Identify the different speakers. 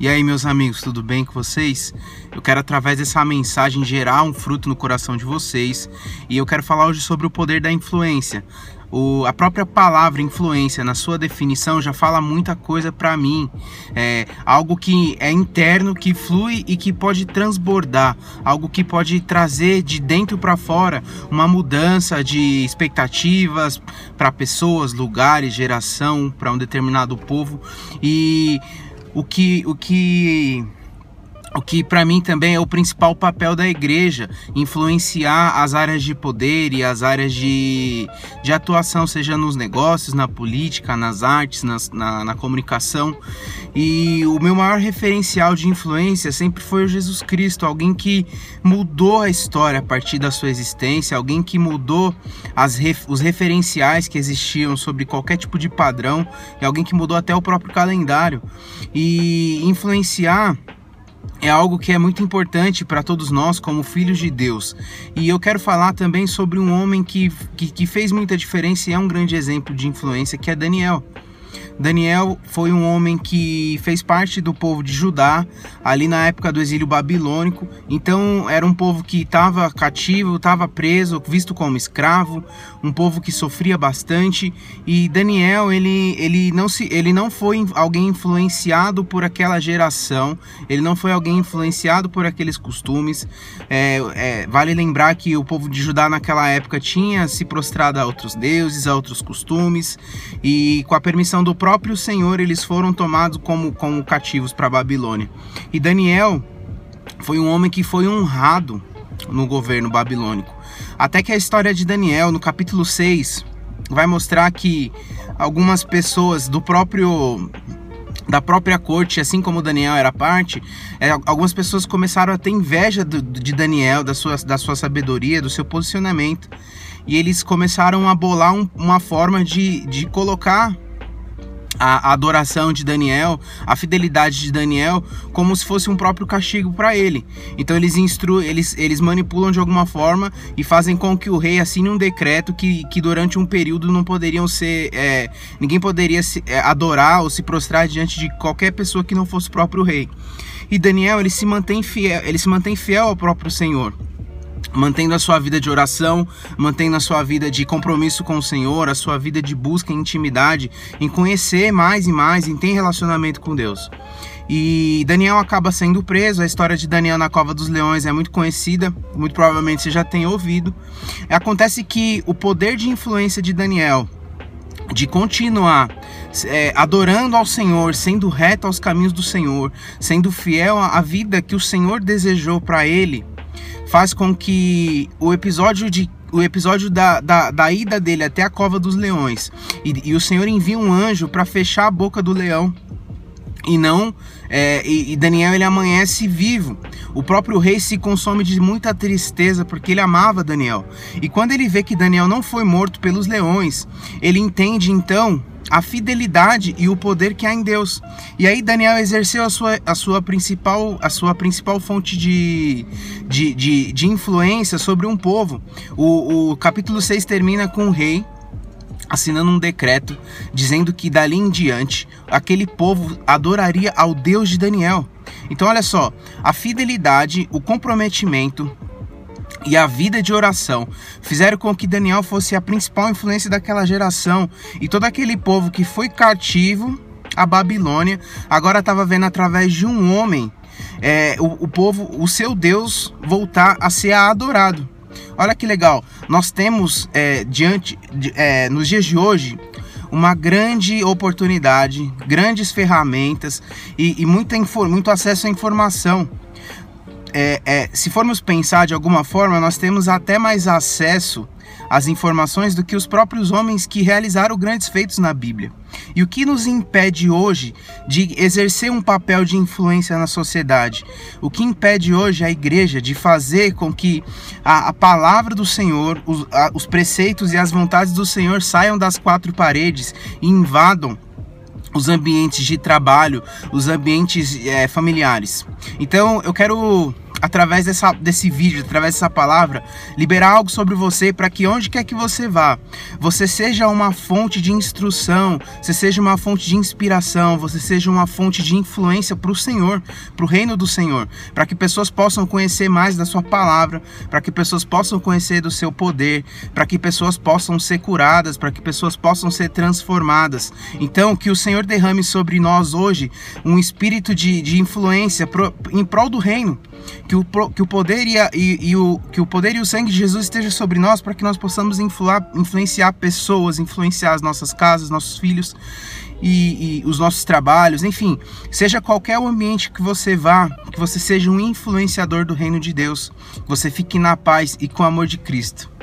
Speaker 1: E aí, meus amigos, tudo bem com vocês? Eu quero, através dessa mensagem, gerar um fruto no coração de vocês e eu quero falar hoje sobre o poder da influência. O, a própria palavra influência, na sua definição, já fala muita coisa para mim. É algo que é interno, que flui e que pode transbordar, algo que pode trazer de dentro para fora uma mudança de expectativas para pessoas, lugares, geração, para um determinado povo. E o que o que o que para mim também é o principal papel da igreja, influenciar as áreas de poder e as áreas de, de atuação, seja nos negócios, na política, nas artes, nas, na, na comunicação. E o meu maior referencial de influência sempre foi o Jesus Cristo, alguém que mudou a história a partir da sua existência, alguém que mudou as, os referenciais que existiam sobre qualquer tipo de padrão, e alguém que mudou até o próprio calendário. E influenciar é algo que é muito importante para todos nós como filhos de Deus. E eu quero falar também sobre um homem que, que, que fez muita diferença e é um grande exemplo de influência, que é Daniel. Daniel foi um homem que fez parte do povo de Judá, ali na época do exílio babilônico. Então, era um povo que estava cativo, estava preso, visto como escravo, um povo que sofria bastante. E Daniel, ele, ele, não, se, ele não foi alguém influenciado por aquela geração, ele não foi alguém influenciado por aqueles costumes. É, é, vale lembrar que o povo de Judá naquela época tinha se prostrado a outros deuses, a outros costumes, e com a permissão do próprio Senhor eles foram tomados como, como cativos para Babilônia. E Daniel foi um homem que foi honrado no governo babilônico. Até que a história de Daniel, no capítulo 6, vai mostrar que algumas pessoas do próprio da própria corte, assim como Daniel era parte, é, algumas pessoas começaram a ter inveja de Daniel, da sua, da sua sabedoria, do seu posicionamento. E eles começaram a bolar um, uma forma de, de colocar a adoração de Daniel, a fidelidade de Daniel, como se fosse um próprio castigo para ele. Então eles instru eles, eles manipulam de alguma forma e fazem com que o rei assine um decreto que, que durante um período não poderiam ser. É, ninguém poderia se, é, adorar ou se prostrar diante de qualquer pessoa que não fosse o próprio rei. E Daniel ele se mantém fiel, ele se mantém fiel ao próprio Senhor mantendo a sua vida de oração, mantendo a sua vida de compromisso com o Senhor, a sua vida de busca em intimidade, em conhecer mais e mais, em ter relacionamento com Deus. E Daniel acaba sendo preso. A história de Daniel na Cova dos Leões é muito conhecida, muito provavelmente você já tem ouvido. Acontece que o poder de influência de Daniel de continuar é, adorando ao Senhor, sendo reto aos caminhos do Senhor, sendo fiel à vida que o Senhor desejou para ele, faz com que o episódio de o episódio da, da, da ida dele até a cova dos leões e, e o Senhor envia um anjo para fechar a boca do leão e não é, e, Daniel ele amanhece vivo. O próprio rei se consome de muita tristeza porque ele amava Daniel. E quando ele vê que Daniel não foi morto pelos leões, ele entende então a fidelidade e o poder que há em Deus. E aí Daniel exerceu a sua, a sua, principal, a sua principal fonte de, de, de, de influência sobre um povo. O, o capítulo 6 termina com o rei assinando um decreto dizendo que dali em diante aquele povo adoraria ao Deus de Daniel. Então olha só, a fidelidade, o comprometimento, e a vida de oração fizeram com que Daniel fosse a principal influência daquela geração e todo aquele povo que foi cativo à Babilônia agora estava vendo através de um homem é, o, o povo, o seu Deus voltar a ser adorado. Olha que legal, nós temos é, diante, de, é, nos dias de hoje uma grande oportunidade, grandes ferramentas e, e muita, muito acesso à informação. É, é, se formos pensar de alguma forma, nós temos até mais acesso às informações do que os próprios homens que realizaram grandes feitos na Bíblia. E o que nos impede hoje de exercer um papel de influência na sociedade? O que impede hoje a igreja de fazer com que a, a palavra do Senhor, os, a, os preceitos e as vontades do Senhor saiam das quatro paredes e invadam os ambientes de trabalho, os ambientes é, familiares. Então eu quero através dessa, desse vídeo, através dessa palavra, liberar algo sobre você para que onde quer que você vá, você seja uma fonte de instrução, você seja uma fonte de inspiração, você seja uma fonte de influência para o Senhor, para o reino do Senhor, para que pessoas possam conhecer mais da sua palavra, para que pessoas possam conhecer do seu poder, para que pessoas possam ser curadas, para que pessoas possam ser transformadas. Então, que o Senhor derrame sobre nós hoje um espírito de, de influência pro, em prol do reino que o, que o poder e, a, e, e, o, que o poder e o sangue de Jesus esteja sobre nós para que nós possamos influar, influenciar pessoas, influenciar as nossas casas, nossos filhos e, e, os nossos trabalhos, enfim, seja qualquer ambiente que você vá, que você seja um influenciador do reino de Deus, você fique na paz e com o amor de Cristo.